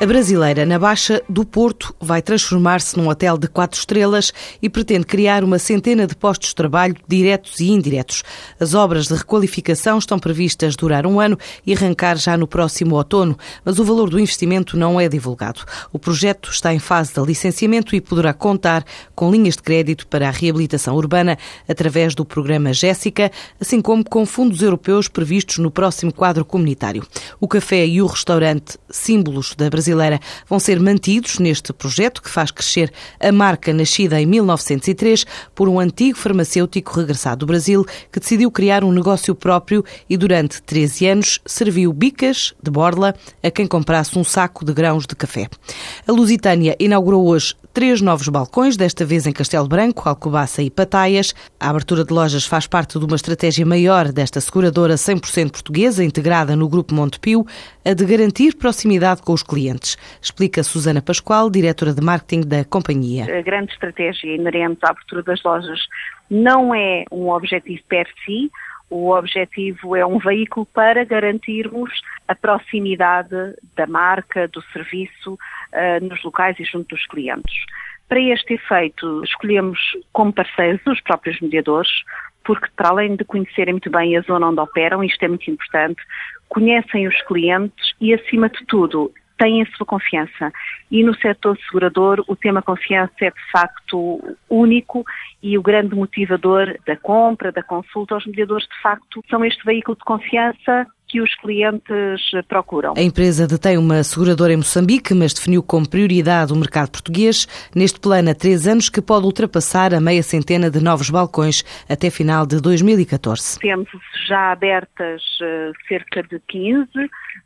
A brasileira na Baixa do Porto vai transformar-se num hotel de quatro estrelas e pretende criar uma centena de postos de trabalho diretos e indiretos. As obras de requalificação estão previstas durar um ano e arrancar já no próximo outono, mas o valor do investimento não é divulgado. O projeto está em fase de licenciamento e poderá contar com linhas de crédito para a reabilitação urbana através do programa Jéssica, assim como com fundos europeus previstos no próximo quadro comunitário. O café e o restaurante, símbolos da Brasileira, brasileira vão ser mantidos neste projeto que faz crescer a marca nascida em 1903 por um antigo farmacêutico regressado do Brasil que decidiu criar um negócio próprio e durante 13 anos serviu bicas de borla a quem comprasse um saco de grãos de café. A Lusitânia inaugurou hoje três novos balcões, desta vez em Castelo Branco, Alcobaça e Pataias. A abertura de lojas faz parte de uma estratégia maior desta seguradora 100% portuguesa, integrada no Grupo Montepio, a de garantir proximidade com os clientes. Explica Susana Pascoal, diretora de marketing da companhia. A grande estratégia inerente à abertura das lojas não é um objetivo per si, o objetivo é um veículo para garantirmos a proximidade da marca, do serviço uh, nos locais e junto dos clientes. Para este efeito, escolhemos como parceiros os próprios mediadores, porque para além de conhecerem muito bem a zona onde operam, isto é muito importante, conhecem os clientes e, acima de tudo, têm a sua confiança. E no setor segurador, o tema confiança é de facto único e o grande motivador da compra, da consulta. Os mediadores, de facto, são este veículo de confiança que os clientes procuram. A empresa detém uma seguradora em Moçambique, mas definiu como prioridade o mercado português. Neste plano, há três anos, que pode ultrapassar a meia centena de novos balcões até final de 2014. Temos já abertas uh, cerca de 15,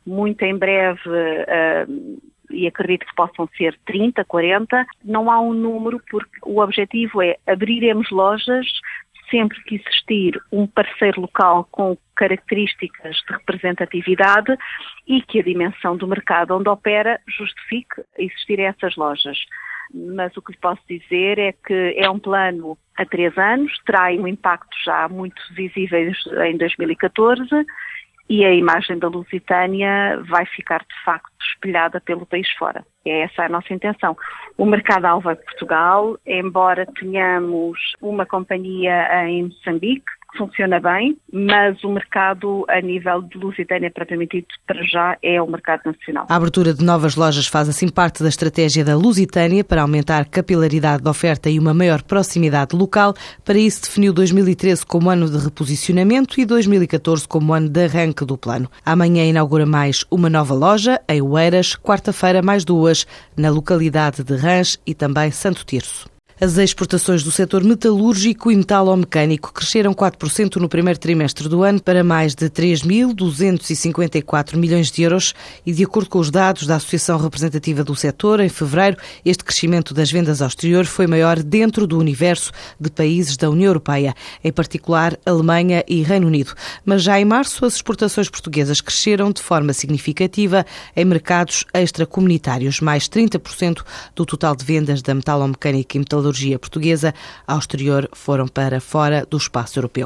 muito em breve. Uh, e acredito que possam ser 30, 40, não há um número porque o objetivo é abriremos lojas sempre que existir um parceiro local com características de representatividade e que a dimensão do mercado onde opera justifique existir essas lojas. Mas o que lhe posso dizer é que é um plano a três anos, terá um impacto já muito visível em 2014 e a imagem da Lusitânia vai ficar de facto espelhada pelo país fora. É essa a nossa intenção. O mercado-alvo é Portugal, embora tenhamos uma companhia em Moçambique, funciona bem, mas o mercado a nível de Lusitânia, propriamente dito, para já é o mercado nacional. A abertura de novas lojas faz assim parte da estratégia da Lusitânia para aumentar capilaridade de oferta e uma maior proximidade local. Para isso, definiu 2013 como ano de reposicionamento e 2014 como ano de arranque do plano. Amanhã inaugura mais uma nova loja, em Oeiras, quarta-feira mais duas, na localidade de Rãs e também Santo Tirso. As exportações do setor metalúrgico e metalomecânico cresceram 4% no primeiro trimestre do ano para mais de 3.254 milhões de euros e, de acordo com os dados da Associação Representativa do Setor, em fevereiro, este crescimento das vendas ao exterior foi maior dentro do universo de países da União Europeia, em particular Alemanha e Reino Unido. Mas já em março, as exportações portuguesas cresceram de forma significativa em mercados extracomunitários, mais 30% do total de vendas da metalomecânica e metalúrgica metalurgia portuguesa ao exterior foram para fora do espaço europeu.